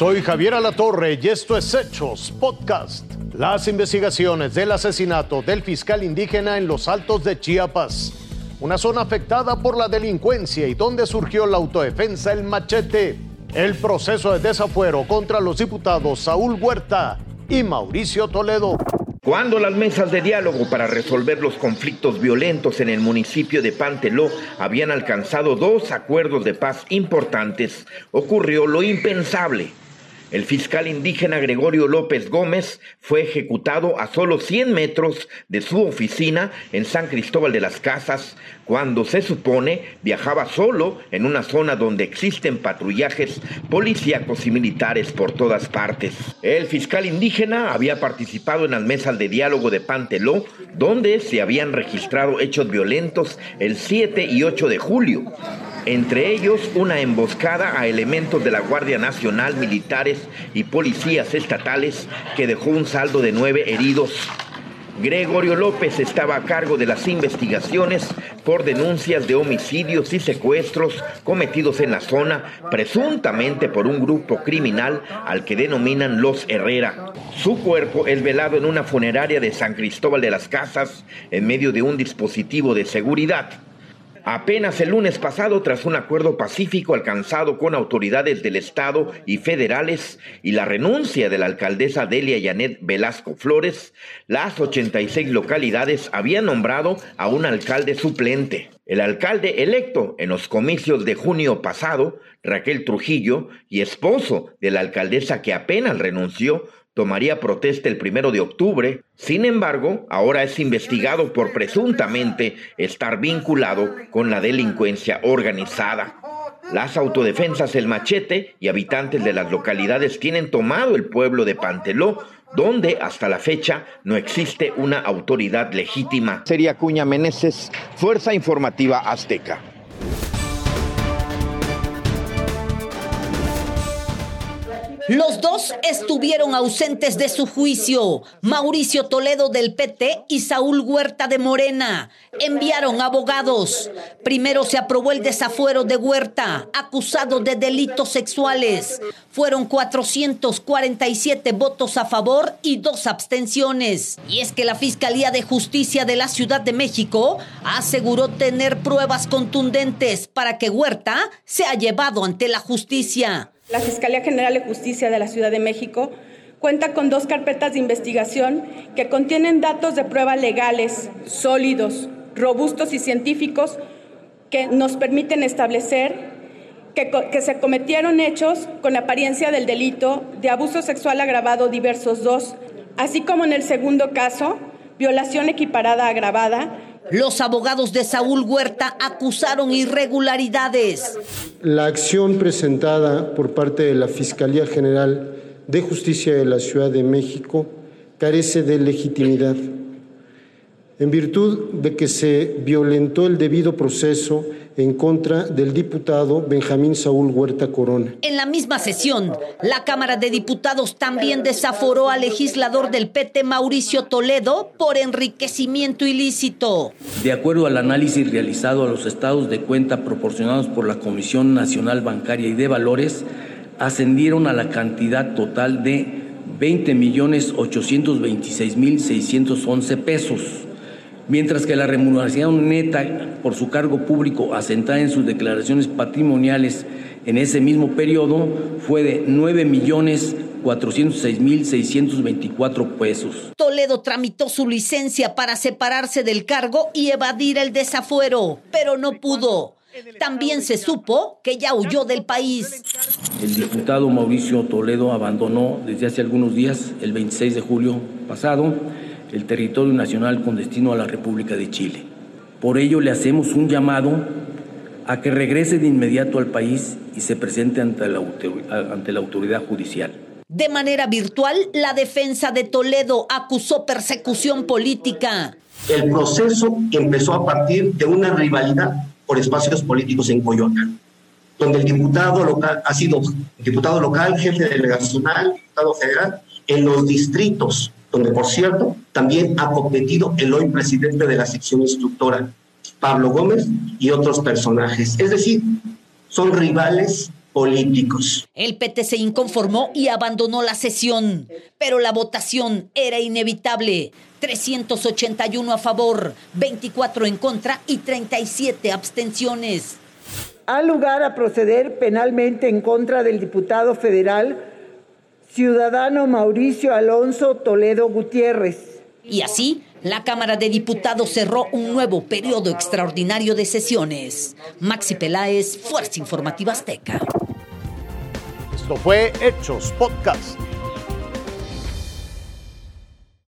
Soy Javier Alatorre y esto es Hechos Podcast. Las investigaciones del asesinato del fiscal indígena en los Altos de Chiapas, una zona afectada por la delincuencia y donde surgió la autodefensa El Machete, el proceso de desafuero contra los diputados Saúl Huerta y Mauricio Toledo. Cuando las mesas de diálogo para resolver los conflictos violentos en el municipio de Panteló habían alcanzado dos acuerdos de paz importantes, ocurrió lo impensable. El fiscal indígena Gregorio López Gómez fue ejecutado a solo 100 metros de su oficina en San Cristóbal de las Casas, cuando se supone viajaba solo en una zona donde existen patrullajes policíacos y militares por todas partes. El fiscal indígena había participado en las mesas de diálogo de Panteló, donde se habían registrado hechos violentos el 7 y 8 de julio entre ellos una emboscada a elementos de la Guardia Nacional, militares y policías estatales que dejó un saldo de nueve heridos. Gregorio López estaba a cargo de las investigaciones por denuncias de homicidios y secuestros cometidos en la zona, presuntamente por un grupo criminal al que denominan los Herrera. Su cuerpo es velado en una funeraria de San Cristóbal de las Casas en medio de un dispositivo de seguridad. Apenas el lunes pasado, tras un acuerdo pacífico alcanzado con autoridades del Estado y federales y la renuncia de la alcaldesa Delia Yanet Velasco Flores, las 86 localidades habían nombrado a un alcalde suplente. El alcalde electo en los comicios de junio pasado, Raquel Trujillo, y esposo de la alcaldesa que apenas renunció, tomaría protesta el primero de octubre. Sin embargo, ahora es investigado por presuntamente estar vinculado con la delincuencia organizada. Las autodefensas El Machete y habitantes de las localidades tienen tomado el pueblo de Panteló, donde hasta la fecha no existe una autoridad legítima. Sería Cuña Meneses, Fuerza Informativa Azteca. Los dos estuvieron ausentes de su juicio. Mauricio Toledo del PT y Saúl Huerta de Morena enviaron abogados. Primero se aprobó el desafuero de Huerta, acusado de delitos sexuales. Fueron 447 votos a favor y dos abstenciones. Y es que la Fiscalía de Justicia de la Ciudad de México aseguró tener pruebas contundentes para que Huerta sea llevado ante la justicia. La Fiscalía General de Justicia de la Ciudad de México cuenta con dos carpetas de investigación que contienen datos de prueba legales, sólidos, robustos y científicos que nos permiten establecer que, se cometieron hechos con apariencia del delito de abuso sexual agravado diversos dos, así como en el segundo caso, violación equiparada agravada, los abogados de Saúl Huerta acusaron irregularidades. La acción presentada por parte de la Fiscalía General de Justicia de la Ciudad de México carece de legitimidad, en virtud de que se violentó el debido proceso en contra del diputado Benjamín Saúl Huerta Corona. En la misma sesión, la Cámara de Diputados también desaforó al legislador del PT Mauricio Toledo por enriquecimiento ilícito. De acuerdo al análisis realizado a los estados de cuenta proporcionados por la Comisión Nacional Bancaria y de Valores, ascendieron a la cantidad total de 20.826.611 pesos mientras que la remuneración neta por su cargo público asentada en sus declaraciones patrimoniales en ese mismo periodo fue de 9 millones 406.624 pesos. Toledo tramitó su licencia para separarse del cargo y evadir el desafuero, pero no pudo. También se supo que ya huyó del país. El diputado Mauricio Toledo abandonó desde hace algunos días, el 26 de julio pasado, el territorio nacional con destino a la República de Chile. Por ello le hacemos un llamado a que regrese de inmediato al país y se presente ante la, ante la autoridad judicial. De manera virtual, la defensa de Toledo acusó persecución política. El proceso empezó a partir de una rivalidad por espacios políticos en Coyoacán, donde el diputado local ha sido diputado local, jefe delegacional, diputado federal, en los distritos donde por cierto también ha competido el hoy presidente de la sección instructora, Pablo Gómez, y otros personajes. Es decir, son rivales políticos. El PT se inconformó y abandonó la sesión, pero la votación era inevitable. 381 a favor, 24 en contra y 37 abstenciones. Ha lugar a proceder penalmente en contra del diputado federal ciudadano Mauricio Alonso Toledo Gutiérrez. Y así, la Cámara de Diputados cerró un nuevo periodo extraordinario de sesiones. Maxi Peláez, Fuerza Informativa Azteca. Esto fue Hechos Podcast.